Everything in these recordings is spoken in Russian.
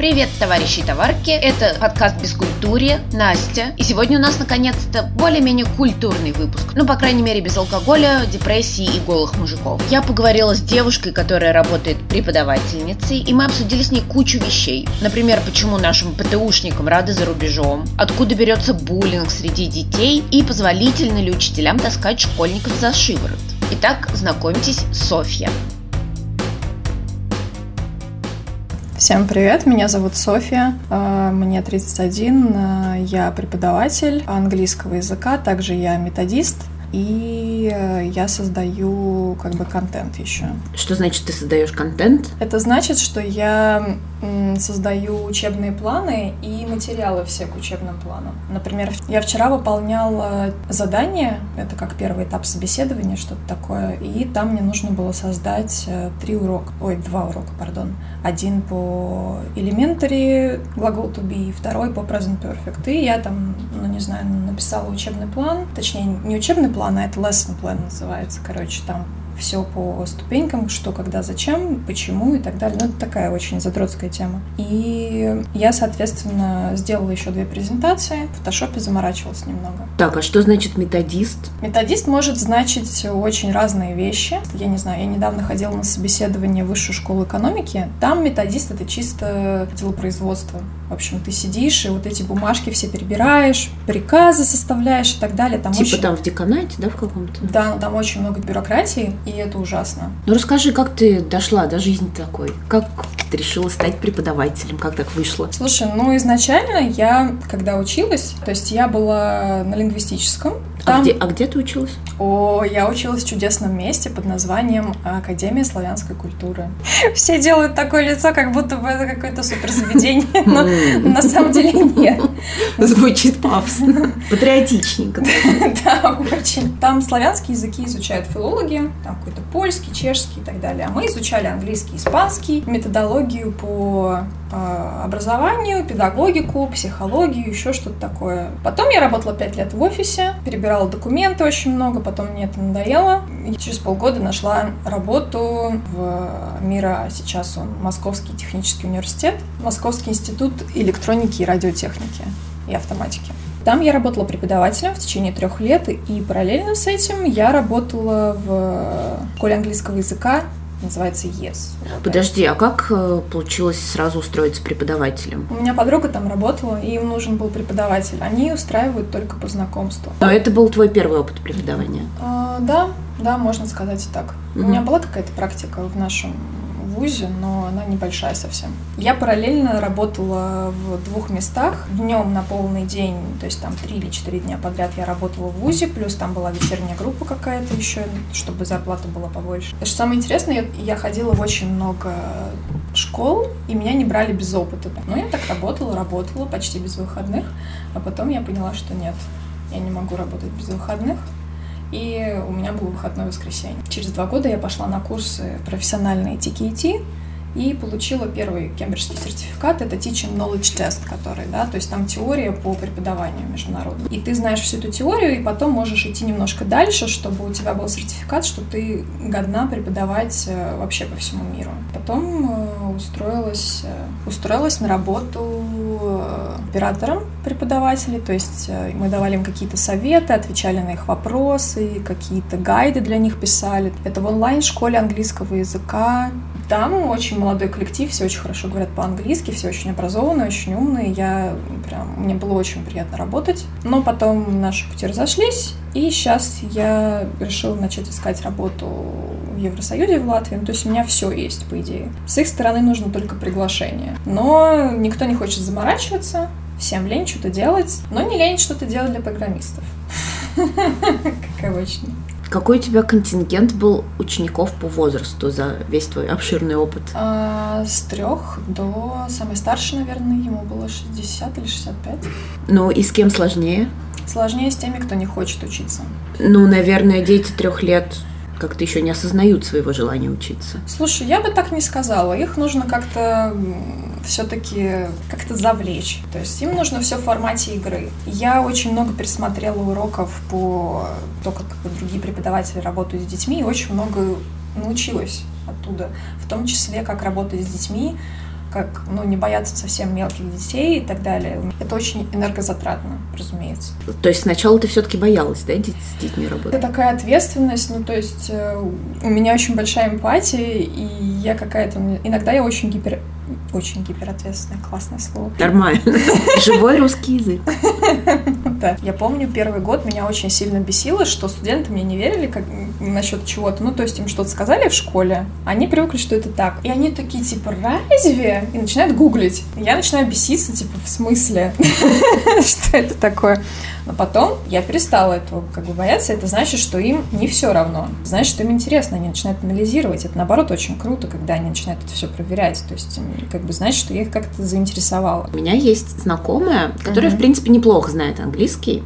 Привет, товарищи и товарки! Это подкаст «Бескультурье», Настя. И сегодня у нас, наконец-то, более-менее культурный выпуск. Ну, по крайней мере, без алкоголя, депрессии и голых мужиков. Я поговорила с девушкой, которая работает преподавательницей, и мы обсудили с ней кучу вещей. Например, почему нашим ПТУшникам рады за рубежом, откуда берется буллинг среди детей и позволительно ли учителям таскать школьников за шиворот. Итак, знакомьтесь, Софья. Всем привет, меня зовут София, э, мне 31, э, я преподаватель английского языка, также я методист, и э, я создаю как бы контент еще. Что значит ты создаешь контент? Это значит, что я создаю учебные планы и материалы все к учебным планам. Например, я вчера выполняла задание, это как первый этап собеседования, что-то такое, и там мне нужно было создать э, три урока, ой, два урока, пардон. Один по elementary, глагол to be, второй по present perfect. И я там, ну не знаю, написала учебный план, точнее не учебный план, а это lesson plan называется, короче, там все по ступенькам, что, когда, зачем, почему и так далее. Ну, это такая очень задротская тема. И я, соответственно, сделала еще две презентации. В фотошопе заморачивалась немного. Так, а что значит методист? Методист может значить очень разные вещи. Я не знаю, я недавно ходила на собеседование в высшую школу экономики. Там методист — это чисто делопроизводство. В общем, ты сидишь и вот эти бумажки все перебираешь, приказы составляешь и так далее. Там типа очень... там в деканате, да, в каком-то? Да, там очень много бюрократии, и это ужасно. Ну расскажи, как ты дошла до жизни такой? Как ты решила стать преподавателем? Как так вышло? Слушай, ну изначально я, когда училась, то есть я была на лингвистическом. А там... А, где, а где ты училась? О, я училась в чудесном месте под названием Академия славянской культуры. Все делают такое лицо, как будто бы это какое-то суперзаведение, но на самом деле нет. Звучит пафосно. Патриотичненько. Да, очень. Там славянские языки изучают филологи, там какой-то польский, чешский и так далее. А мы изучали английский, испанский, методологию по э, образованию, педагогику, психологию, еще что-то такое. Потом я работала пять лет в офисе, перебирала документы очень много, потом мне это надоело. И через полгода нашла работу в МИРа, сейчас он Московский технический университет, Московский институт электроники и радиотехники и автоматики. Там я работала преподавателем в течение трех лет, и параллельно с этим я работала в школе английского языка, называется ЕС. Подожди, а как э, получилось сразу устроиться преподавателем? У меня подруга там работала, и им нужен был преподаватель. Они устраивают только по знакомству. Но это был твой первый опыт преподавания? А, да, да, можно сказать и так. Угу. У меня была какая-то практика в нашем ВУЗе, но она небольшая совсем. Я параллельно работала в двух местах. Днем на полный день, то есть там три или четыре дня подряд я работала в ВУЗе, плюс там была вечерняя группа какая-то еще, чтобы зарплата была побольше. Что самое интересное, я, ходила в очень много школ, и меня не брали без опыта. Но я так работала, работала почти без выходных, а потом я поняла, что нет, я не могу работать без выходных и у меня был выходной воскресенье. Через два года я пошла на курсы профессиональные TKT, и получила первый кембриджский сертификат, это Teaching Knowledge Test, который, да, то есть там теория по преподаванию международному. И ты знаешь всю эту теорию, и потом можешь идти немножко дальше, чтобы у тебя был сертификат, что ты годна преподавать э, вообще по всему миру. Потом э, устроилась, э, устроилась на работу оператором преподавателей, то есть мы давали им какие-то советы, отвечали на их вопросы, какие-то гайды для них писали. Это в онлайн-школе английского языка. Там очень молодой коллектив, все очень хорошо говорят по-английски, все очень образованные, очень умные. Я прям, мне было очень приятно работать. Но потом наши пути разошлись, и сейчас я решила начать искать работу в Евросоюзе, в Латвии. Ну, то есть у меня все есть, по идее. С их стороны нужно только приглашение. Но никто не хочет заморачиваться, всем лень что-то делать, но не лень что-то делать для программистов. Как обычно. Какой у тебя контингент был учеников по возрасту за весь твой обширный опыт? А, с трех до самой старшей, наверное, ему было 60 или 65. Ну и с кем сложнее? Сложнее с теми, кто не хочет учиться. Ну, наверное, дети трех лет как-то еще не осознают своего желания учиться. Слушай, я бы так не сказала. Их нужно как-то все-таки как-то завлечь. То есть им нужно все в формате игры. Я очень много пересмотрела уроков по то, как другие преподаватели работают с детьми, и очень много научилась оттуда. В том числе, как работать с детьми, как ну, не бояться совсем мелких детей и так далее. Это очень энергозатратно, разумеется. То есть сначала ты все-таки боялась, да, с детьми работать? Это такая ответственность, ну то есть э, у меня очень большая эмпатия, и я какая-то... Иногда я очень гипер очень гиперответственное, классное слово. Нормально. Живой русский язык. Да. Я помню, первый год меня очень сильно бесило, что студенты мне не верили как, насчет чего-то. Ну, то есть им что-то сказали в школе, они привыкли, что это так. И они такие, типа, разве? И начинают гуглить. Я начинаю беситься, типа, в смысле? Что это такое? Но потом я перестала этого как бы бояться. Это значит, что им не все равно. Значит, что им интересно. Они начинают анализировать. Это, наоборот, очень круто, когда они начинают это все проверять. То есть, как бы, значит, что я их как-то заинтересовала. У меня есть знакомая, которая, в принципе, неплохо знает английский,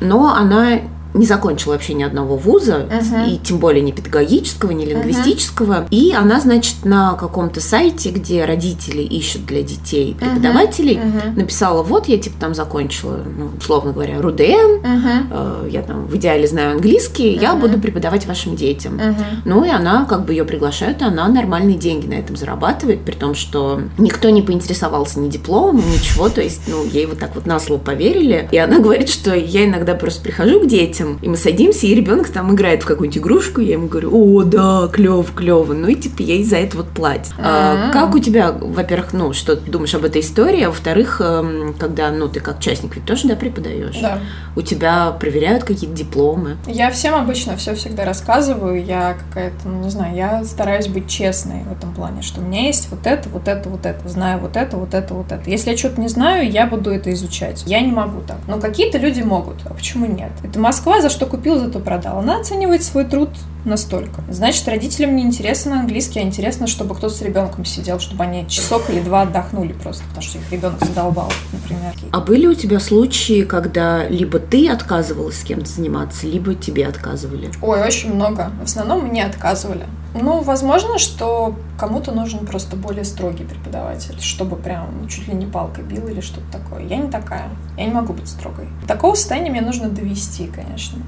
но она не закончила вообще ни одного вуза, uh-huh. и тем более не педагогического, не лингвистического. Uh-huh. И она, значит, на каком-то сайте, где родители ищут для детей преподавателей, uh-huh. написала, вот я типа там закончила, ну, условно говоря, РУДН, uh-huh. э, я там в идеале знаю английский, uh-huh. я буду преподавать вашим детям. Uh-huh. Ну и она, как бы ее приглашают, и она нормальные деньги на этом зарабатывает, при том, что никто не поинтересовался ни дипломом, ничего, то есть, ну, ей вот так вот на слово поверили. И она говорит, что я иногда просто прихожу к детям, детям. И мы садимся, и ребенок там играет в какую-нибудь игрушку, я ему говорю, о, да, клево, клево. Ну и типа ей за это вот. Mm-hmm. А, как у тебя, во-первых, ну, что ты думаешь об этой истории, а во-вторых, эм, когда, ну, ты как частник ведь тоже, да, преподаешь? Да. У тебя проверяют какие-то дипломы? Я всем обычно все всегда рассказываю, я какая-то, ну, не знаю, я стараюсь быть честной в этом плане, что у меня есть вот это, вот это, вот это, знаю вот это, вот это, вот это. Если я что-то не знаю, я буду это изучать. Я не могу так. Но какие-то люди могут, а почему нет? Это Москва, за что купил, зато продал. Она оценивает свой труд настолько. Значит, родителям не интересно английский, а интересно, чтобы кто-то с ребенком сидел, чтобы они часок или два отдохнули просто, потому что их ребенок задолбал, например. А были у тебя случаи, когда либо ты отказывалась с кем-то заниматься, либо тебе отказывали? Ой, очень много. В основном мне отказывали. Ну, возможно, что кому-то нужен просто более строгий преподаватель, чтобы прям чуть ли не палкой бил или что-то такое. Я не такая. Я не могу быть строгой. Такого состояния мне нужно довести, конечно.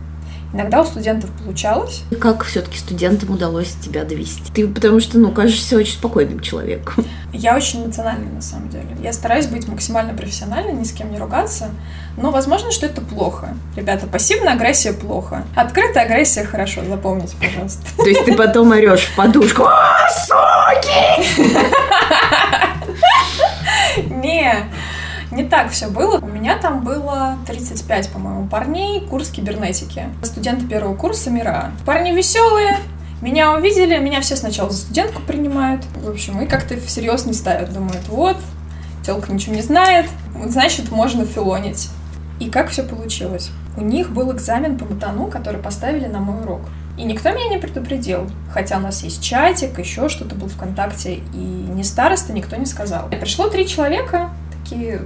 Иногда у студентов получалось. И как все-таки студентам удалось тебя довести? Ты потому что, ну, кажешься очень спокойным человеком. Я очень эмоциональна, на самом деле. Я стараюсь быть максимально профессиональной, ни с кем не ругаться. Но возможно, что это плохо. Ребята, пассивная агрессия плохо. Открытая агрессия хорошо, запомните, пожалуйста. То есть ты потом орешь в подушку. Суки! Не, не так все было. У меня там было 35, по-моему, парней, курс кибернетики. Студенты первого курса МИРА. Парни веселые, меня увидели, меня все сначала за студентку принимают. В общем, и как-то всерьез не ставят. Думают, вот, телка ничего не знает, значит, можно филонить. И как все получилось? У них был экзамен по матану, который поставили на мой урок. И никто меня не предупредил. Хотя у нас есть чатик, еще что-то был ВКонтакте. И ни староста никто не сказал. Пришло три человека, такие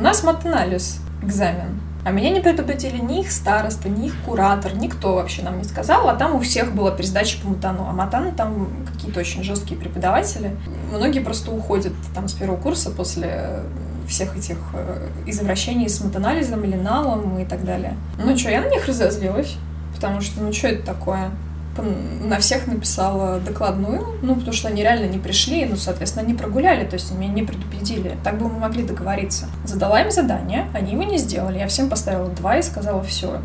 у нас матанализ экзамен. А меня не предупредили ни их староста, ни их куратор, никто вообще нам не сказал, а там у всех была пересдача по матану. А матану там какие-то очень жесткие преподаватели. Многие просто уходят там с первого курса после всех этих э, извращений с матанализом или налом и так далее. Ну что, я на них разозлилась, потому что, ну что это такое? На всех написала докладную, ну, потому что они реально не пришли, ну, соответственно, они прогуляли, то есть они меня не предупредили. Так бы мы могли договориться. Задала им задание, они его не сделали. Я всем поставила два и сказала, все,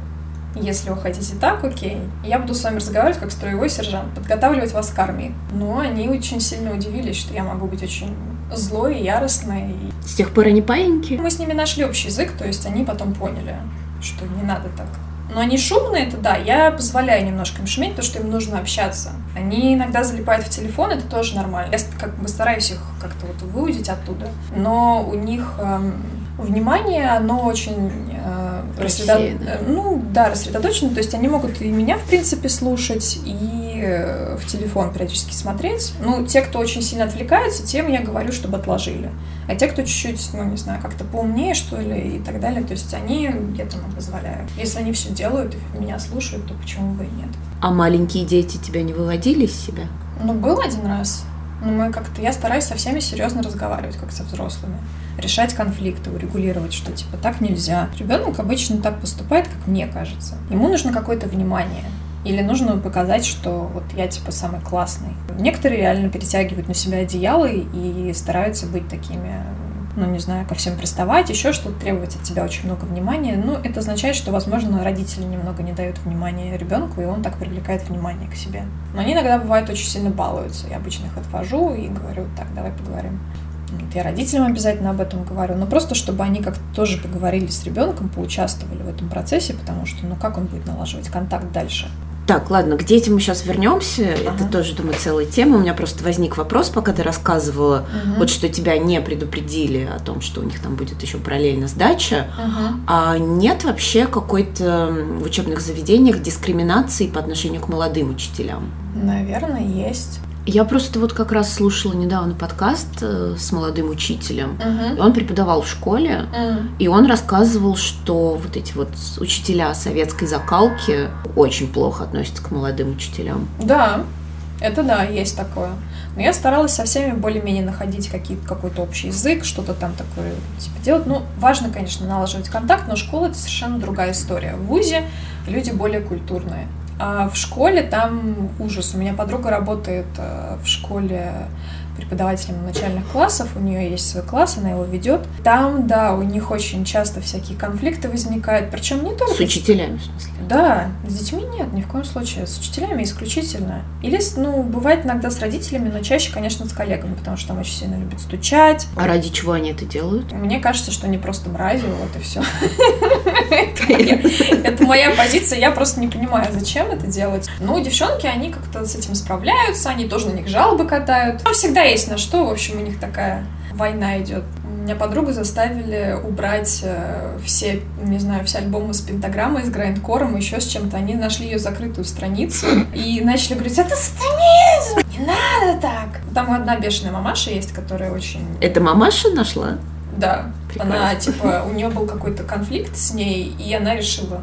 если вы хотите так, окей. Я буду с вами разговаривать как строевой сержант, подготавливать вас к армии. Но они очень сильно удивились, что я могу быть очень злой и яростной. С тех пор они паиньки? Мы с ними нашли общий язык, то есть они потом поняли, что не надо так. Но они шумные, это да, я позволяю немножко им шуметь, потому что им нужно общаться. Они иногда залипают в телефон, это тоже нормально. Я как бы стараюсь их как-то вот выудить оттуда. Но у них эм, внимание, оно очень э, рассредоточено. Ну, да, рассредоточено. То есть они могут и меня, в принципе, слушать, и э, в телефон периодически смотреть. Ну, те, кто очень сильно отвлекаются, тем я говорю, чтобы отложили. А те, кто чуть-чуть, ну, не знаю, как-то поумнее, что ли, и так далее, то есть они этому позволяют. Если они все делают и меня слушают, то почему бы и нет. А маленькие дети тебя не выводили из себя? Ну, был один раз. Но мы как-то... Я стараюсь со всеми серьезно разговаривать, как со взрослыми. Решать конфликты, урегулировать, что типа так нельзя. Ребенок обычно так поступает, как мне кажется. Ему нужно какое-то внимание. Или нужно показать, что вот я типа самый классный. Некоторые реально перетягивают на себя одеяло и стараются быть такими ну, не знаю, ко всем приставать, еще что-то требовать от тебя очень много внимания. Ну, это означает, что, возможно, родители немного не дают внимания ребенку, и он так привлекает внимание к себе. Но они иногда, бывают, очень сильно балуются. Я обычно их отвожу и говорю, так, давай поговорим. Я родителям обязательно об этом говорю, но просто чтобы они как-то тоже поговорили с ребенком, поучаствовали в этом процессе, потому что, ну, как он будет налаживать контакт дальше? Так, ладно, к детям мы сейчас вернемся. Ага. Это тоже, думаю, целая тема. У меня просто возник вопрос, пока ты рассказывала, угу. вот что тебя не предупредили о том, что у них там будет еще параллельно сдача. Угу. А нет вообще какой-то в учебных заведениях дискриминации по отношению к молодым учителям? Наверное, есть. Я просто вот как раз слушала недавно подкаст э, с молодым учителем. Uh-huh. И он преподавал в школе, uh-huh. и он рассказывал, что вот эти вот учителя советской закалки очень плохо относятся к молодым учителям. Да, это да, есть такое. Но я старалась со всеми более-менее находить какой-то общий язык, что-то там такое типа делать. Ну, важно, конечно, налаживать контакт, но школа это совершенно другая история. В ВУЗе люди более культурные. А в школе там ужас. У меня подруга работает э, в школе преподавателем начальных классов, у нее есть свой класс, она его ведет. Там, да, у них очень часто всякие конфликты возникают, причем не только... С учителями, в смысле? Да, с детьми нет, ни в коем случае. С учителями исключительно. Или, ну, бывает иногда с родителями, но чаще, конечно, с коллегами, потому что там очень сильно любят стучать. А ради чего они это делают? Мне кажется, что они просто мрази, вот и все. Это моя позиция, я просто не понимаю, зачем это делать. Ну, девчонки, они как-то с этим справляются, они тоже на них жалобы катают. Там всегда есть на что, в общем, у них такая война идет. Меня подругу заставили убрать э, все, не знаю, все альбомы с пентаграммой, с грайндкором, еще с чем-то. Они нашли ее закрытую страницу и начали говорить, это сатанизм, не надо так. Там одна бешеная мамаша есть, которая очень... Это мамаша нашла? Да. Прекрасно. Она, типа, у нее был какой-то конфликт с ней, и она решила,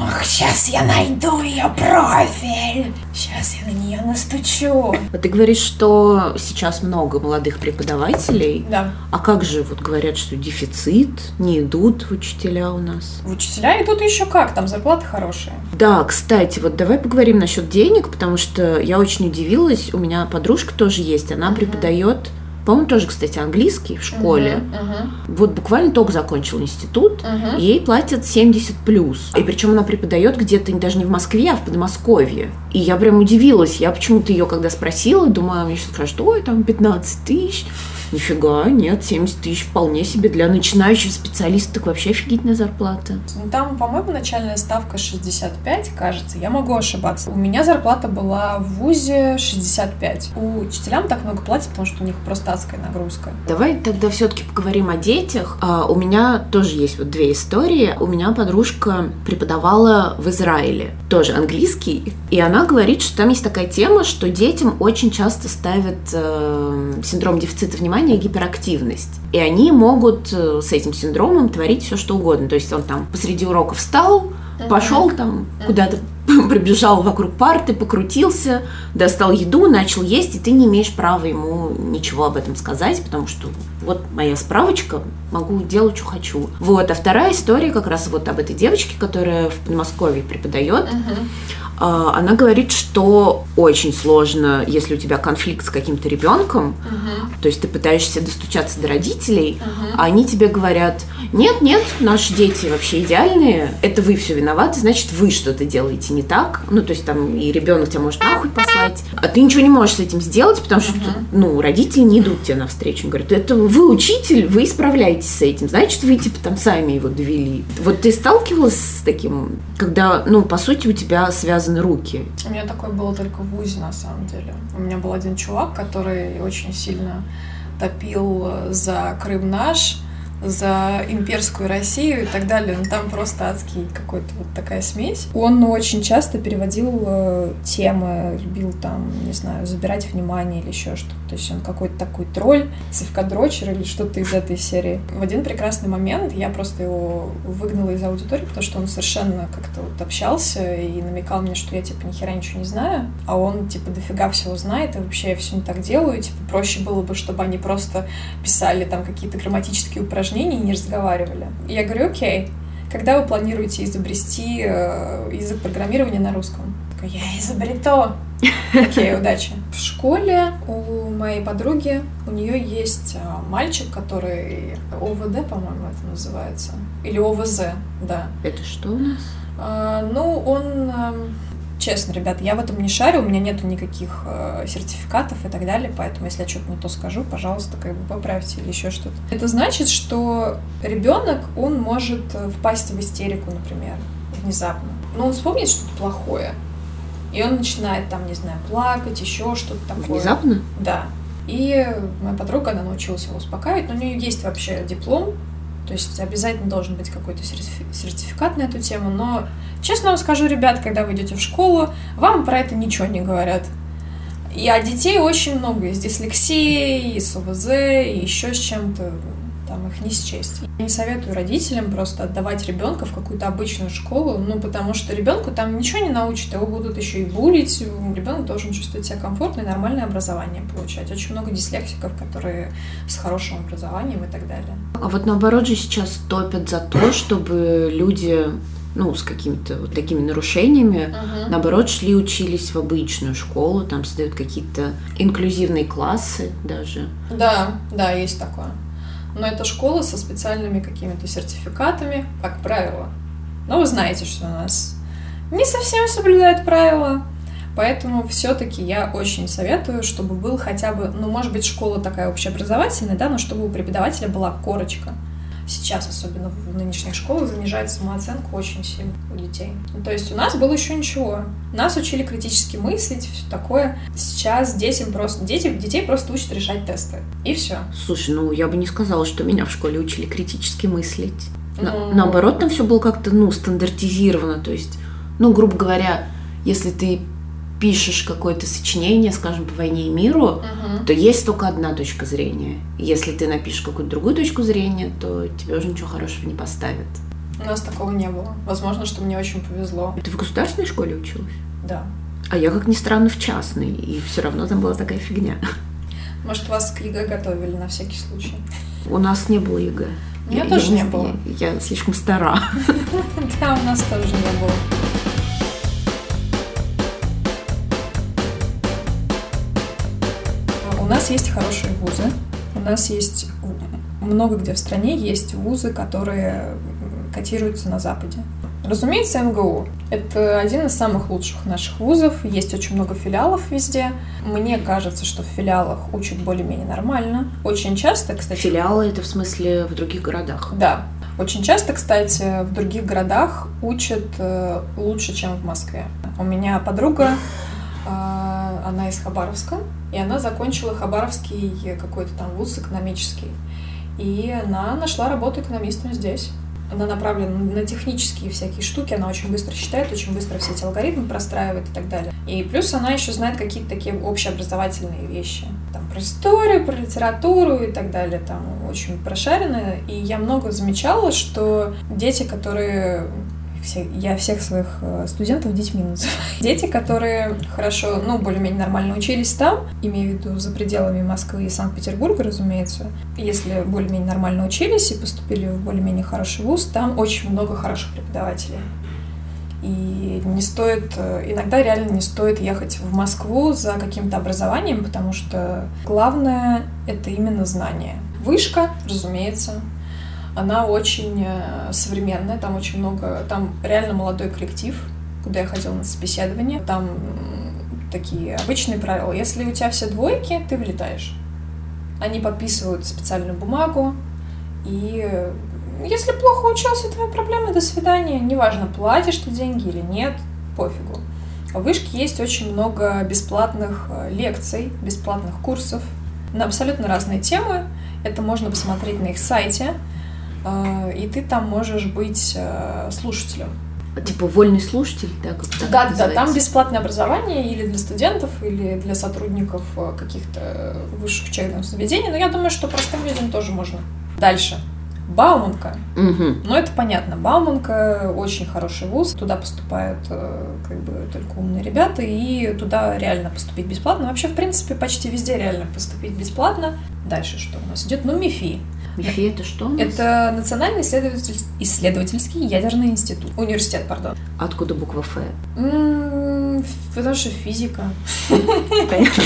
Ох, сейчас я найду ее профиль. Сейчас я на нее настучу. А ты говоришь, что сейчас много молодых преподавателей. Да. А как же, вот говорят, что дефицит, не идут учителя у нас? В учителя идут еще как, там зарплаты хорошие. Да, кстати, вот давай поговорим насчет денег, потому что я очень удивилась. У меня подружка тоже есть, она uh-huh. преподает по-моему, тоже, кстати, английский в школе. Uh-huh, uh-huh. Вот буквально только закончил институт, uh-huh. ей платят 70 плюс. И причем она преподает где-то даже не в Москве, а в Подмосковье. И я прям удивилась. Я почему-то ее когда спросила, думаю, мне сейчас скажут, ой, там 15 тысяч. Нифига, нет, 70 тысяч вполне себе для начинающего специалиста, так вообще офигительная зарплата. Ну, там, по-моему, начальная ставка 65, кажется, я могу ошибаться. У меня зарплата была в ВУЗе 65. У учителям так много платят, потому что у них просто адская нагрузка. Давай тогда все-таки поговорим о детях. А, у меня тоже есть вот две истории. У меня подружка преподавала в Израиле, тоже английский, и она говорит, что там есть такая тема, что детям очень часто ставят э, синдром дефицита внимания внимание гиперактивность. И они могут э, с этим синдромом творить все, что угодно. То есть он там посреди урока встал, пошел там куда-то пробежал вокруг парты, покрутился, достал еду, начал есть, и ты не имеешь права ему ничего об этом сказать, потому что вот моя справочка, могу делать, что хочу. Вот, а вторая история как раз вот об этой девочке, которая в Подмосковье преподает. Uh-huh. Она говорит, что очень сложно, если у тебя конфликт с каким-то ребенком, uh-huh. То есть ты пытаешься достучаться до родителей, uh-huh. а они тебе говорят, нет, нет, наши дети вообще идеальные, это вы все виноваты, значит вы что-то делаете не так, ну то есть там и ребенок тебя может нахуй послать, а ты ничего не можешь с этим сделать, потому что uh-huh. ну родители не идут тебе навстречу, говорят, это вы учитель, вы справляетесь с этим, значит вы типа там сами его довели. Вот ты сталкивалась с таким, когда ну по сути у тебя связан связаны руки. У меня такое было только в ВУЗе, на самом деле. У меня был один чувак, который очень сильно топил за Крым наш, за имперскую Россию и так далее. Но ну, там просто адский какой-то вот такая смесь. Он очень часто переводил э, темы, любил там, не знаю, забирать внимание или еще что-то. То есть он какой-то такой тролль, совкадрочер или что-то из этой серии. В один прекрасный момент я просто его выгнала из аудитории, потому что он совершенно как-то вот общался и намекал мне, что я типа ни хера ничего не знаю, а он типа дофига всего знает, и вообще я все не так делаю, типа проще было бы, чтобы они просто писали там какие-то грамматические упражнения, упражнений и не разговаривали. И я говорю, окей, когда вы планируете изобрести э, язык программирования на русском? такая, я изобрету. Окей, удачи. В школе у моей подруги, у нее есть а, мальчик, который ОВД, по-моему, это называется. Или ОВЗ, да. Это что у нас? А, ну, он... Честно, ребят, я в этом не шарю, у меня нету никаких э, сертификатов и так далее, поэтому если я что-то не то скажу, пожалуйста, как бы поправьте или еще что-то. Это значит, что ребенок, он может впасть в истерику, например, внезапно. Но он вспомнит что-то плохое, и он начинает там, не знаю, плакать, еще что-то такое. Внезапно? Да. И моя подруга, она научилась его успокаивать, но у нее есть вообще диплом, то есть обязательно должен быть какой-то сертификат на эту тему. Но, честно вам скажу, ребят, когда вы идете в школу, вам про это ничего не говорят. И а детей очень много, и с дислексией, и с ОВЗ, и еще с чем-то там их не счесть. Я не советую родителям просто отдавать ребенка в какую-то обычную школу, ну, потому что ребенку там ничего не научат, его будут еще и булить. Ребенок должен чувствовать себя комфортно и нормальное образование получать. Очень много дислексиков, которые с хорошим образованием и так далее. А вот наоборот же сейчас топят за то, чтобы люди ну, с какими-то вот такими нарушениями, uh-huh. наоборот, шли учились в обычную школу, там создают какие-то инклюзивные классы даже. Да, да, есть такое. Но это школа со специальными какими-то сертификатами, как правило. Но вы знаете, что у нас не совсем соблюдают правила. Поэтому все-таки я очень советую, чтобы был хотя бы, ну, может быть, школа такая общеобразовательная, да, но чтобы у преподавателя была корочка сейчас, особенно в нынешних школах, занижает самооценку очень сильно у детей. Ну, то есть у нас было еще ничего. Нас учили критически мыслить, все такое. Сейчас детям просто, дети, детей просто учат решать тесты. И все. Слушай, ну я бы не сказала, что меня в школе учили критически мыслить. На, ну... Наоборот, там все было как-то, ну, стандартизировано. То есть, ну, грубо говоря, если ты пишешь какое-то сочинение, скажем, по войне и миру, угу. то есть только одна точка зрения. Если ты напишешь какую-то другую точку зрения, то тебе уже ничего хорошего не поставят. У нас такого не было. Возможно, что мне очень повезло. Ты в государственной школе училась? Да. А я, как ни странно, в частной, и все равно там была такая фигня. Может, вас к ЕГЭ готовили на всякий случай? У нас не было ЕГЭ. У меня тоже не было. Я слишком стара. Да, у нас тоже не было. Нас есть хорошие вузы, у нас есть много где в стране есть вузы, которые котируются на Западе. Разумеется, МГУ — это один из самых лучших наших вузов. Есть очень много филиалов везде. Мне кажется, что в филиалах учат более-менее нормально. Очень часто, кстати... Филиалы — это в смысле в других городах? Да. Очень часто, кстати, в других городах учат э, лучше, чем в Москве. У меня подруга, э, она из Хабаровска, и она закончила Хабаровский какой-то там вуз экономический. И она нашла работу экономистом здесь. Она направлена на технические всякие штуки, она очень быстро считает, очень быстро все эти алгоритмы простраивает и так далее. И плюс она еще знает какие-то такие общеобразовательные вещи. Там про историю, про литературу и так далее. Там очень прошаренная. И я много замечала, что дети, которые все, я всех своих э, студентов детьми называю. Дети, которые хорошо, ну, более-менее нормально учились там, имею в виду за пределами Москвы и Санкт-Петербурга, разумеется. Если более-менее нормально учились и поступили в более-менее хороший вуз, там очень много хороших преподавателей. И не стоит, э, иногда реально не стоит ехать в Москву за каким-то образованием, потому что главное — это именно знание. Вышка, разумеется, она очень э, современная, там очень много, там реально молодой коллектив, куда я ходила на собеседование. Там такие обычные правила. Если у тебя все двойки, ты вылетаешь. Они подписывают специальную бумагу, и если плохо учился, твоя проблема, до свидания. Неважно, платишь ты деньги или нет, пофигу. В вышке есть очень много бесплатных э, лекций, бесплатных курсов на абсолютно разные темы. Это можно посмотреть на их сайте. А, и ты там можешь быть э, слушателем. Типа вольный слушатель, да? Как да, да, там бесплатное образование или для студентов, или для сотрудников э, каких-то высших учебных заведений. Но я думаю, что простым людям тоже можно. Дальше. Бауманка. Угу. Ну, это понятно. Бауманка очень хороший вуз. Туда поступают э, как бы только умные ребята, и туда реально поступить бесплатно. Вообще, в принципе, почти везде реально поступить бесплатно. Дальше что у нас идет? Ну, МИФИ. МИФИ это что? Это Национальный исследователь... исследовательский ядерный институт. Университет, пардон. Откуда буква Ф? Потому что физика. Понятно.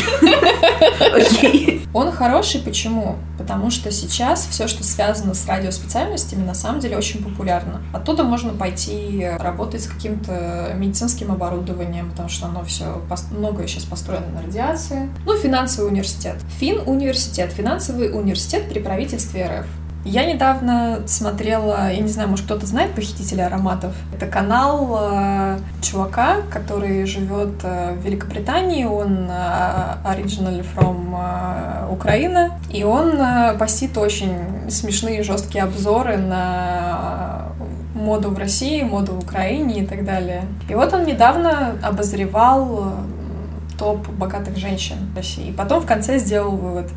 Окей. Он хороший почему? Потому что сейчас все, что связано с радиоспециальностями, на самом деле очень популярно. Оттуда можно пойти работать с каким-то медицинским оборудованием, потому что оно все многое сейчас построено на радиации. Ну, финансовый университет. Фин университет, финансовый университет при правительстве РФ. Я недавно смотрела, я не знаю, может кто-то знает «Похитителя ароматов». Это канал э, чувака, который живет э, в Великобритании, он э, originally from э, Украины, и он э, постит очень смешные жесткие обзоры на моду в России, моду в Украине и так далее. И вот он недавно обозревал э, топ богатых женщин России. И потом в конце сделал вывод.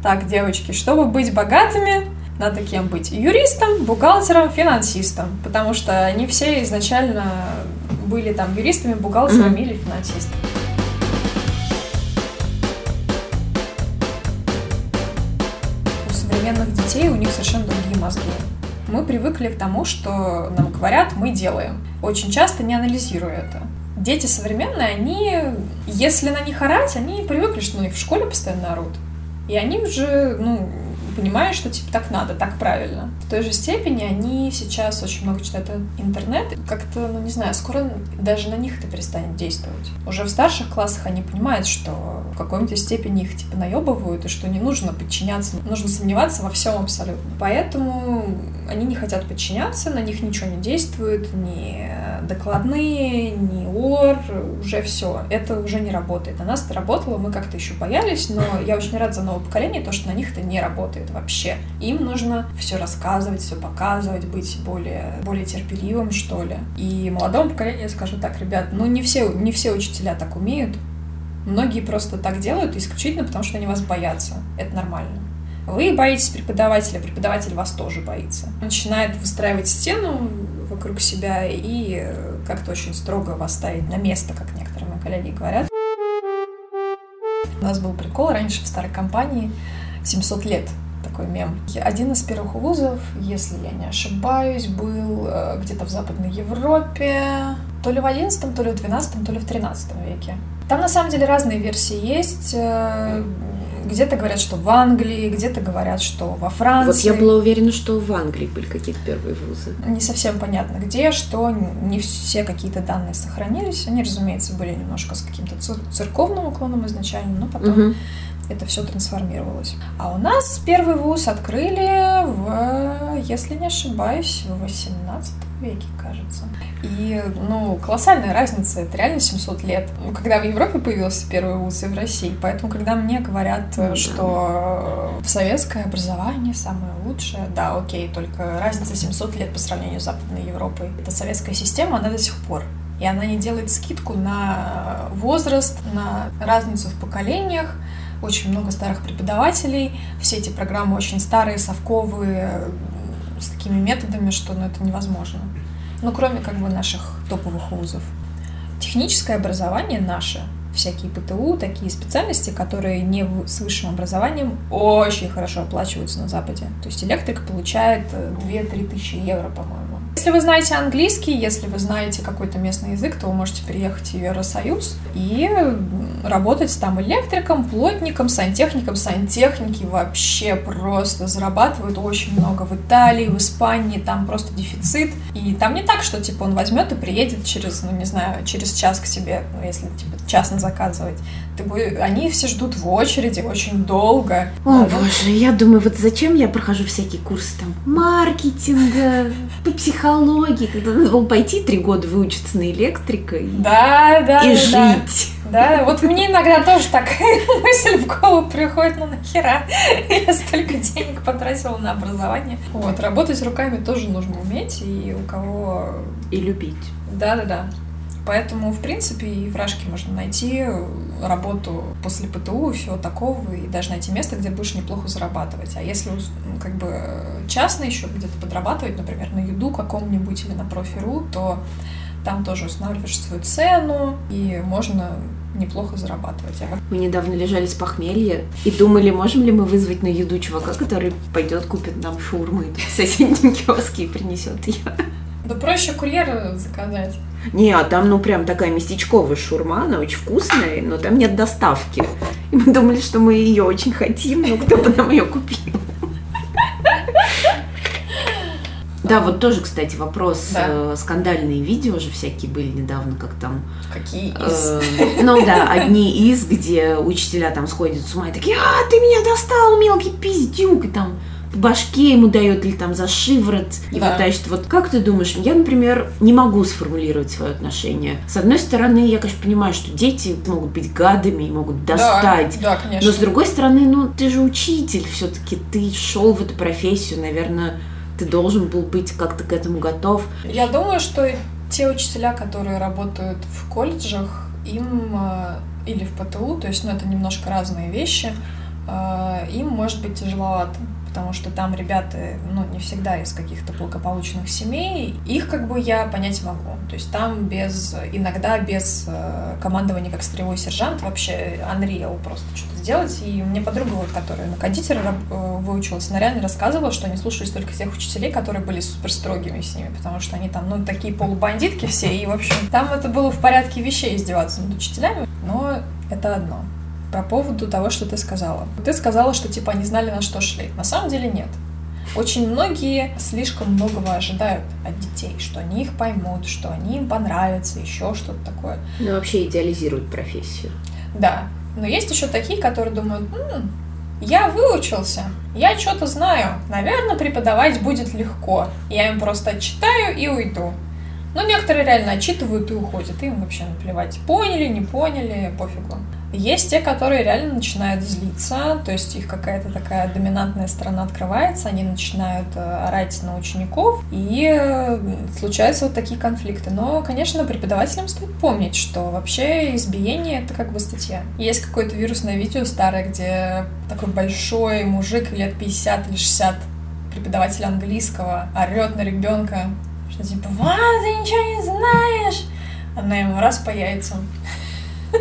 Так, девочки, чтобы быть богатыми, надо кем быть? Юристом, бухгалтером, финансистом. Потому что они все изначально были там юристами, бухгалтерами mm-hmm. или финансистами. У современных детей у них совершенно другие мозги. Мы привыкли к тому, что нам говорят, мы делаем. Очень часто не анализируя это. Дети современные, они, если на них орать, они привыкли, что на них в школе постоянно орут. И они уже, ну, понимаешь, что типа так надо, так правильно. В той же степени они сейчас очень много читают интернет. Как-то, ну не знаю, скоро даже на них это перестанет действовать. Уже в старших классах они понимают, что в какой-то степени их типа наебывают, и что не нужно подчиняться, нужно сомневаться во всем абсолютно. Поэтому они не хотят подчиняться, на них ничего не действует, ни докладные, ни ОР, уже все. Это уже не работает. На нас это работало, мы как-то еще боялись, но я очень рада за новое поколение, то, что на них это не работает работает вообще. Им нужно все рассказывать, все показывать, быть более, более терпеливым, что ли. И молодому поколению я скажу так, ребят, ну не все, не все учителя так умеют. Многие просто так делают исключительно потому, что они вас боятся. Это нормально. Вы боитесь преподавателя, преподаватель вас тоже боится. Он начинает выстраивать стену вокруг себя и как-то очень строго вас ставить на место, как некоторые мои коллеги говорят. У нас был прикол раньше в старой компании 700 лет такой мем. Один из первых вузов, если я не ошибаюсь, был э, где-то в Западной Европе, то ли в 11, то ли в 12, то ли в 13 веке. Там на самом деле разные версии есть. Э, где-то говорят, что в Англии, где-то говорят, что во Франции. Вот я была уверена, что в Англии были какие-то первые вузы. Не совсем понятно где, что не все какие-то данные сохранились. Они, разумеется, были немножко с каким-то церковным уклоном изначально, но потом угу это все трансформировалось. А у нас первый вуз открыли в, если не ошибаюсь, в 18 веке, кажется. И, ну, колоссальная разница, это реально 700 лет. Ну, когда в Европе появился первый вуз и в России, поэтому, когда мне говорят, ну, что да. советское образование самое лучшее, да, окей, только разница 700 лет по сравнению с Западной Европой. Это советская система, она до сих пор и она не делает скидку на возраст, на разницу в поколениях, очень много старых преподавателей, все эти программы очень старые, совковые, с такими методами, что ну, это невозможно. Ну, кроме как бы наших топовых вузов. Техническое образование наше, всякие ПТУ, такие специальности, которые не с высшим образованием, очень хорошо оплачиваются на Западе. То есть электрик получает 2-3 тысячи евро, по-моему если вы знаете английский, если вы знаете какой-то местный язык, то вы можете приехать в Евросоюз и работать там электриком, плотником, сантехником. Сантехники вообще просто зарабатывают очень много в Италии, в Испании, там просто дефицит. И там не так, что типа он возьмет и приедет через, ну не знаю, через час к тебе, ну если типа частно заказывать. Ты будешь... Они все ждут в очереди очень долго. О, да, боже, я думаю, вот зачем я прохожу всякие курсы там маркетинга, по психологии, когда надо было пойти три года выучиться на электрика и, да, да, и да, жить. Да, вот мне иногда тоже такая мысль в голову приходит, ну нахера я столько денег потратила на образование. Вот, работать руками тоже нужно уметь, и у кого... И любить. Да-да-да. Поэтому, в принципе, и в Рашке можно найти работу после ПТУ и всего такого, и даже найти место, где будешь неплохо зарабатывать. А если как бы частно еще где-то подрабатывать, например, на еду каком-нибудь или на профиру, то там тоже устанавливаешь свою цену, и можно неплохо зарабатывать. Мы недавно лежали с похмелья и думали, можем ли мы вызвать на еду чувака, который пойдет купит нам шаурмы в соседнем киоске и принесет ее. Да проще курьера заказать. Не, а там, ну, прям такая местечковая шурма, она очень вкусная, но там нет доставки. И мы думали, что мы ее очень хотим, но кто бы нам ее купил. Да, вот тоже, кстати, вопрос. Да. Э, скандальные видео же всякие были недавно, как там... Какие из? Э, ну да, одни из, где учителя там сходят с ума и такие, а, ты меня достал, мелкий пиздюк, и там башке ему дает или там за шиворот и да. тащит. Вот как ты думаешь, я, например, не могу сформулировать свое отношение. С одной стороны, я, конечно, понимаю, что дети могут быть гадами и могут достать. Да, да, конечно. Но с другой стороны, ну, ты же учитель все-таки, ты шел в эту профессию, наверное, ты должен был быть как-то к этому готов. Я думаю, что те учителя, которые работают в колледжах, им э, или в ПТУ, то есть, ну, это немножко разные вещи, э, им может быть тяжеловато потому что там ребята, ну, не всегда из каких-то благополучных семей, их как бы я понять могу. То есть там без, иногда без э, командования как строевой сержант вообще unreal просто что-то сделать. И мне подруга, вот, которая на кондитера э, выучилась, она реально рассказывала, что они слушались только тех учителей, которые были супер строгими с ними, потому что они там, ну, такие полубандитки все, и, в общем, там это было в порядке вещей издеваться над учителями, но это одно по поводу того, что ты сказала. Ты сказала, что типа они знали, на что шли. На самом деле нет. Очень многие слишком многого ожидают от детей, что они их поймут, что они им понравятся, еще что-то такое. Ну, вообще идеализируют профессию. Да. Но есть еще такие, которые думают, М, я выучился, я что-то знаю, наверное, преподавать будет легко. Я им просто отчитаю и уйду. Но некоторые реально отчитывают и уходят, им вообще наплевать. Поняли, не поняли, пофигу. Есть те, которые реально начинают злиться, то есть их какая-то такая доминантная сторона открывается, они начинают э, орать на учеников, и э, случаются вот такие конфликты. Но, конечно, преподавателям стоит помнить, что вообще избиение — это как бы статья. Есть какое-то вирусное видео старое, где такой большой мужик лет 50 или 60 преподаватель английского орет на ребенка, что типа «Ва, ты ничего не знаешь!» Она ему раз по яйцам.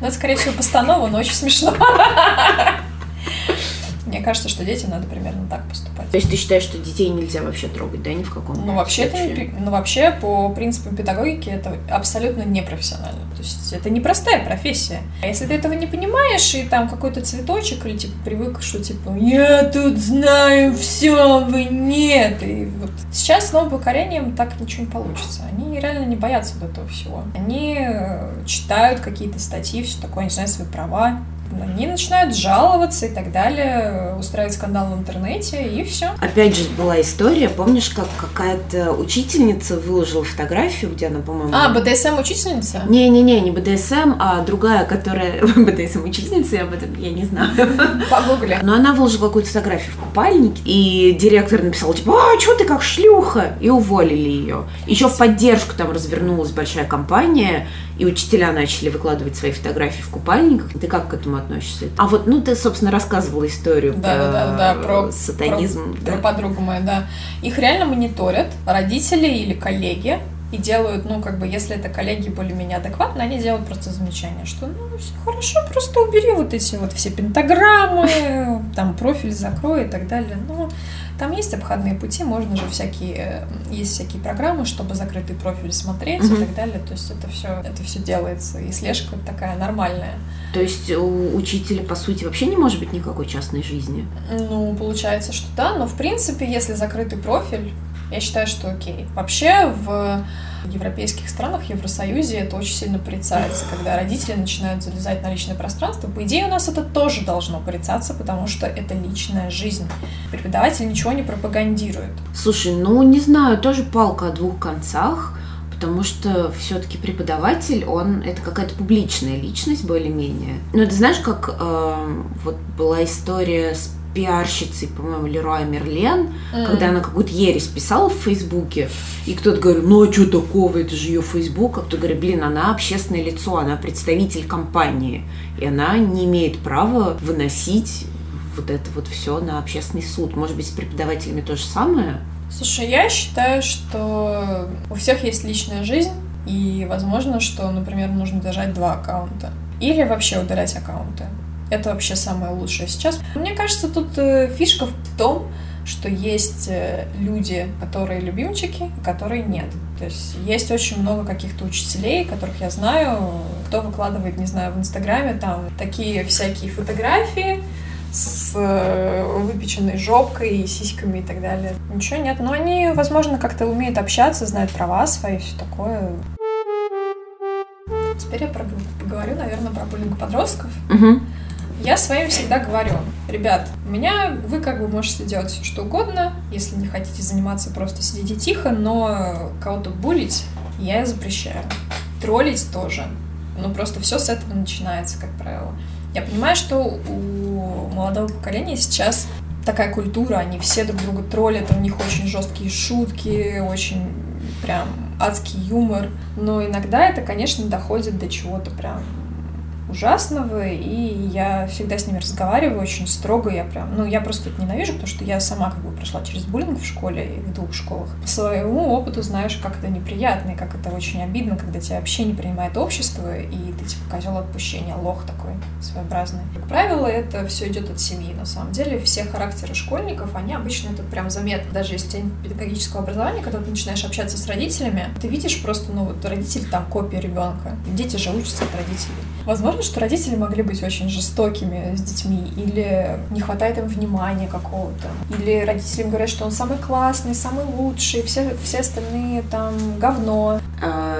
Ну, это, скорее всего, постанова, но очень смешно. Мне кажется, что детям надо примерно так поступать. То есть ты считаешь, что детей нельзя вообще трогать, да, ни в каком Ну, вообще, это, ну, вообще по принципам педагогики это абсолютно непрофессионально. То есть это непростая профессия. А если ты этого не понимаешь, и там какой-то цветочек, или типа привык, что типа «я тут знаю все, вы нет», и вот сейчас с новым поколением так ничего не получится. Они реально не боятся вот этого всего. Они э, читают какие-то статьи, все такое, они знают свои права, они начинают жаловаться и так далее, устраивать скандал в интернете, и все. Опять же, была история, помнишь, как какая-то учительница выложила фотографию, где она, по-моему... А, БДСМ-учительница? Не-не-не, не БДСМ, а другая, которая... БДСМ-учительница, я об этом, я не знаю. Погугли. Но она выложила какую-то фотографию в купальнике, и директор написал, типа, а, что ты как шлюха? И уволили ее. Еще в поддержку там развернулась большая компания, и учителя начали выкладывать свои фотографии в купальниках. Ты как к этому относишься? А вот, ну, ты, собственно, рассказывала историю да, про, да, да, про сатанизм. Про, да. про подругу мою, да. Их реально мониторят родители или коллеги, и делают, ну, как бы, если это коллеги более-менее адекватные, они делают просто замечание, что, ну, все хорошо, просто убери вот эти вот все пентаграммы, там, профиль закрой и так далее. Ну, там есть обходные пути, можно же всякие, есть всякие программы, чтобы закрытый профиль смотреть mm-hmm. и так далее. То есть это все, это все делается, и слежка такая нормальная. То есть у учителя, по сути, вообще не может быть никакой частной жизни? Ну, получается, что да, но в принципе, если закрытый профиль, я считаю, что окей. Вообще в европейских странах, в Евросоюзе это очень сильно порицается, когда родители начинают залезать на личное пространство. По идее, у нас это тоже должно порицаться, потому что это личная жизнь. Преподаватель ничего не пропагандирует. Слушай, ну не знаю, тоже палка о двух концах потому что все-таки преподаватель, он это какая-то публичная личность более-менее. Ну, ты знаешь, как э, вот была история с пиарщицей, по-моему, Леруа Мерлен, mm. когда она какую-то ересь писала в Фейсбуке, и кто-то говорит, ну а что такого, это же ее Фейсбук, а кто говорит, блин, она общественное лицо, она представитель компании, и она не имеет права выносить вот это вот все на общественный суд. Может быть, с преподавателями то же самое? Слушай, я считаю, что у всех есть личная жизнь, и возможно, что, например, нужно держать два аккаунта. Или вообще удалять аккаунты. Это вообще самое лучшее сейчас. Мне кажется, тут э, фишка в том, что есть э, люди, которые любимчики, и которые нет. То есть есть очень много каких-то учителей, которых я знаю, кто выкладывает, не знаю, в Инстаграме там такие всякие фотографии, с э, выпеченной жопкой и сиськами и так далее. Ничего нет. Но они, возможно, как-то умеют общаться, знают права свои, все такое. Теперь я поговорю, наверное, про буллинг подростков. Угу. Я своим всегда говорю, ребят, у меня вы как бы можете делать все что угодно, если не хотите заниматься, просто сидите тихо, но кого-то булить я запрещаю. Троллить тоже. Ну, просто все с этого начинается, как правило. Я понимаю, что у молодого поколения сейчас такая культура, они все друг друга троллят, у них очень жесткие шутки, очень прям адский юмор. Но иногда это, конечно, доходит до чего-то прям ужасного, и я всегда с ними разговариваю очень строго, я прям, ну, я просто это ненавижу, потому что я сама как бы прошла через буллинг в школе и в двух школах. По своему опыту знаешь, как это неприятно, и как это очень обидно, когда тебя вообще не принимает общество, и ты типа козел отпущения, лох такой своеобразный. Как правило, это все идет от семьи. На самом деле, все характеры школьников, они обычно это прям заметно. Даже если у тебя педагогического образования, когда ты начинаешь общаться с родителями, ты видишь просто, ну, вот родитель там копия ребенка. Дети же учатся от родителей. Возможно, что родители могли быть очень жестокими с детьми, или не хватает им внимания какого-то, или родители говорят, что он самый классный, самый лучший, все, все остальные там говно.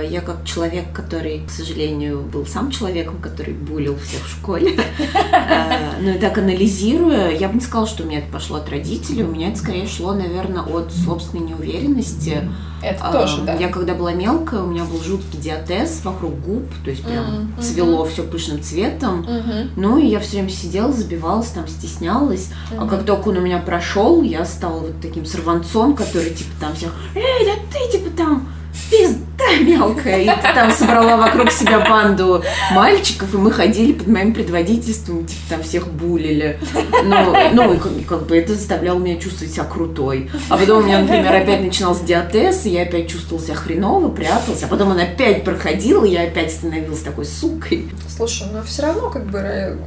Я как человек, который, к сожалению, был сам человеком, который булил всех в школе, а, ну и так анализируя, я бы не сказала, что у меня это пошло от родителей, у меня это скорее шло, наверное, от собственной неуверенности, это а, тоже, да. Я когда была мелкая, у меня был жуткий диатез вокруг губ, то есть прям mm-hmm. цвело все пышным цветом. Mm-hmm. Ну и я все время сидела, забивалась, там стеснялась. Mm-hmm. А как только он у меня прошел, я стала вот таким сорванцом, который типа там всех, эй, да ты типа там пизда мелкая. И там собрала вокруг себя банду мальчиков, и мы ходили под моим предводительством, типа там всех булили. Ну, ну и как, как бы это заставляло меня чувствовать себя крутой. А потом у меня, например, опять начинался диатез, и я опять чувствовала себя хреново, прятался. А потом он опять проходил, и я опять становилась такой сукой. Слушай, но все равно как бы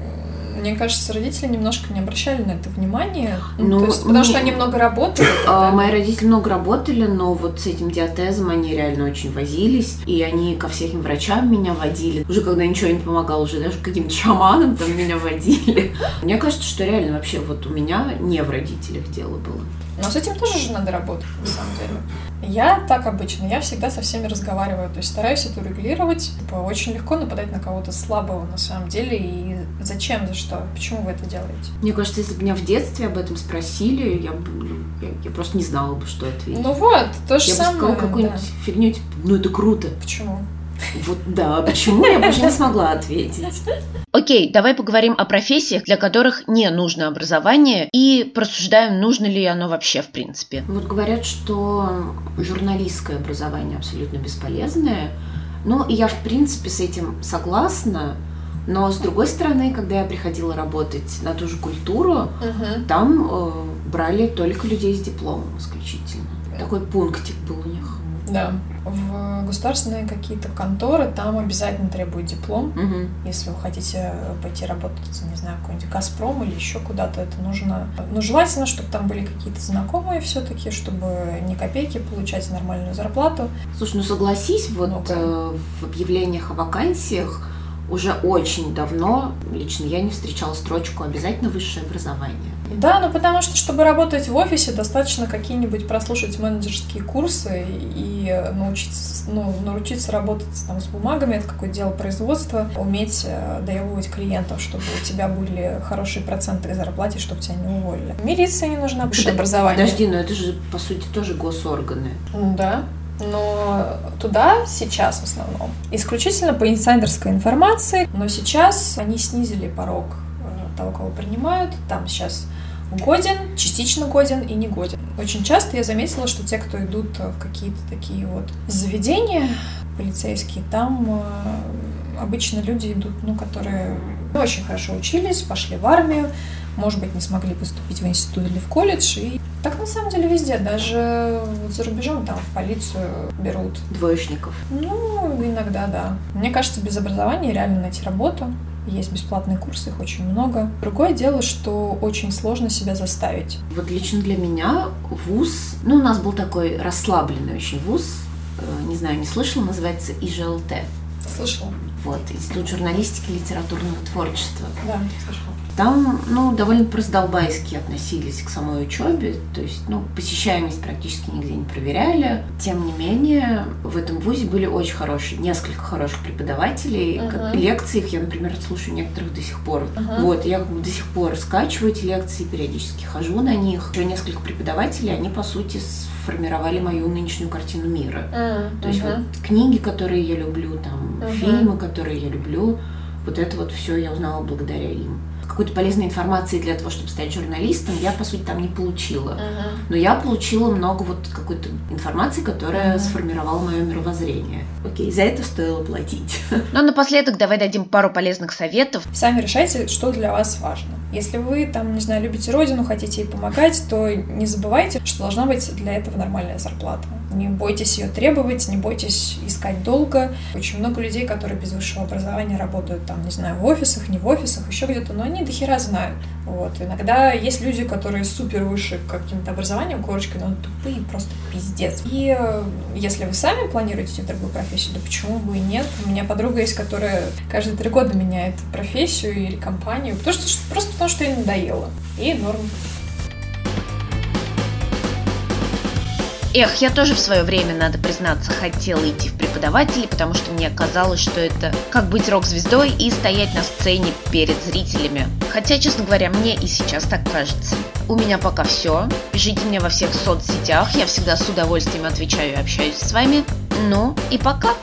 мне кажется, родители немножко не обращали на это внимание. Ну, ну, есть, потому ну, что они много работали. А, мои родители много работали, но вот с этим диатезом они реально очень возились. И они ко всяким врачам меня водили. Уже когда ничего не помогало, уже даже каким-то шаманам там меня водили. Мне кажется, что реально вообще вот у меня не в родителях дело было. Но с этим тоже же надо работать, на самом деле. Я так обычно, я всегда со всеми разговариваю, то есть стараюсь это регулировать. Типа, очень легко нападать на кого-то слабого на самом деле. И зачем, за что, почему вы это делаете? Мне кажется, если бы меня в детстве об этом спросили, я ну, я, я просто не знала бы, что ответить. Ну вот, то же я самое. Я бы сказала какую-нибудь да. фигню, типа, ну это круто. Почему? Вот да, почему я больше не смогла ответить? Окей, давай поговорим о профессиях, для которых не нужно образование, и просуждаем, нужно ли оно вообще в принципе. Вот говорят, что журналистское образование абсолютно бесполезное. Ну, и я, в принципе, с этим согласна. Но с другой стороны, когда я приходила работать на ту же культуру, угу. там э, брали только людей с дипломом исключительно. Такой пунктик был у них. Да. В государственные какие-то конторы там обязательно требуют диплом. Угу. Если вы хотите пойти работать, не знаю, какой-нибудь Газпром или еще куда-то, это нужно. Ну, желательно, чтобы там были какие-то знакомые все-таки, чтобы не копейки получать нормальную зарплату. Слушай, ну согласись, вот ну э, в объявлениях о вакансиях уже очень давно лично я не встречала строчку обязательно высшее образование. Да, ну потому что, чтобы работать в офисе, достаточно какие-нибудь прослушать менеджерские курсы и научиться, ну, научиться работать там, с бумагами, это какое дело производства, уметь э, доебывать клиентов, чтобы у тебя были хорошие проценты к зарплате, чтобы тебя не уволили. Милиция не нужна высшее образование. Подожди, но это же, по сути, тоже госорганы. Да но туда сейчас в основном исключительно по инсайдерской информации, но сейчас они снизили порог э, того, кого принимают, там сейчас годен, частично годен и не годен. Очень часто я заметила, что те, кто идут в какие-то такие вот заведения полицейские, там э, обычно люди идут, ну, которые очень хорошо учились, пошли в армию, может быть, не смогли поступить в институт или в колледж, и Так на самом деле везде, даже за рубежом там в полицию берут. Двоечников? Ну, иногда да. Мне кажется, без образования реально найти работу. Есть бесплатные курсы, их очень много. Другое дело, что очень сложно себя заставить. Вот лично для меня вуз, ну, у нас был такой расслабленный очень вуз, э, не знаю, не слышала, называется ИЖЛТ. Слышала. Вот, Институт журналистики и литературного творчества. Да, слышала. Там, ну, довольно простолбайски относились к самой учебе, то есть, ну, посещаемость практически нигде не проверяли. Тем не менее, в этом вузе были очень хорошие, несколько хороших преподавателей. Uh-huh. Лекции их я, например, слушаю некоторых до сих пор. Uh-huh. Вот, я как бы до сих пор скачиваю эти лекции, периодически хожу на них. Еще несколько преподавателей, они, по сути, сформировали мою нынешнюю картину мира. Uh-huh. То есть вот книги, которые я люблю, там, uh-huh. фильмы, которые я люблю, вот это вот все я узнала благодаря им какой-то полезной информации для того, чтобы стать журналистом, я, по сути, там не получила. Uh-huh. Но я получила много вот какой-то информации, которая uh-huh. сформировала мое мировоззрение. Окей, за это стоило платить. Ну, а напоследок давай дадим пару полезных советов. Сами решайте, что для вас важно. Если вы, там, не знаю, любите родину, хотите ей помогать, то не забывайте, что должна быть для этого нормальная зарплата. Не бойтесь ее требовать, не бойтесь искать долго. Очень много людей, которые без высшего образования работают там, не знаю, в офисах, не в офисах, еще где-то, но они до хера знают. Вот. Иногда есть люди, которые супер выше каким-то образованием, корочкой, но тупые просто пиздец. И э, если вы сами планируете другую профессию, да почему бы и нет? У меня подруга есть, которая каждые три года меняет профессию или компанию, потому что, просто потому что ей надоело. И норм. Эх, я тоже в свое время, надо признаться, хотела идти в преподаватели, потому что мне казалось, что это как быть рок-звездой и стоять на сцене перед зрителями. Хотя, честно говоря, мне и сейчас так кажется. У меня пока все. Пишите мне во всех соцсетях, я всегда с удовольствием отвечаю и общаюсь с вами. Ну и пока!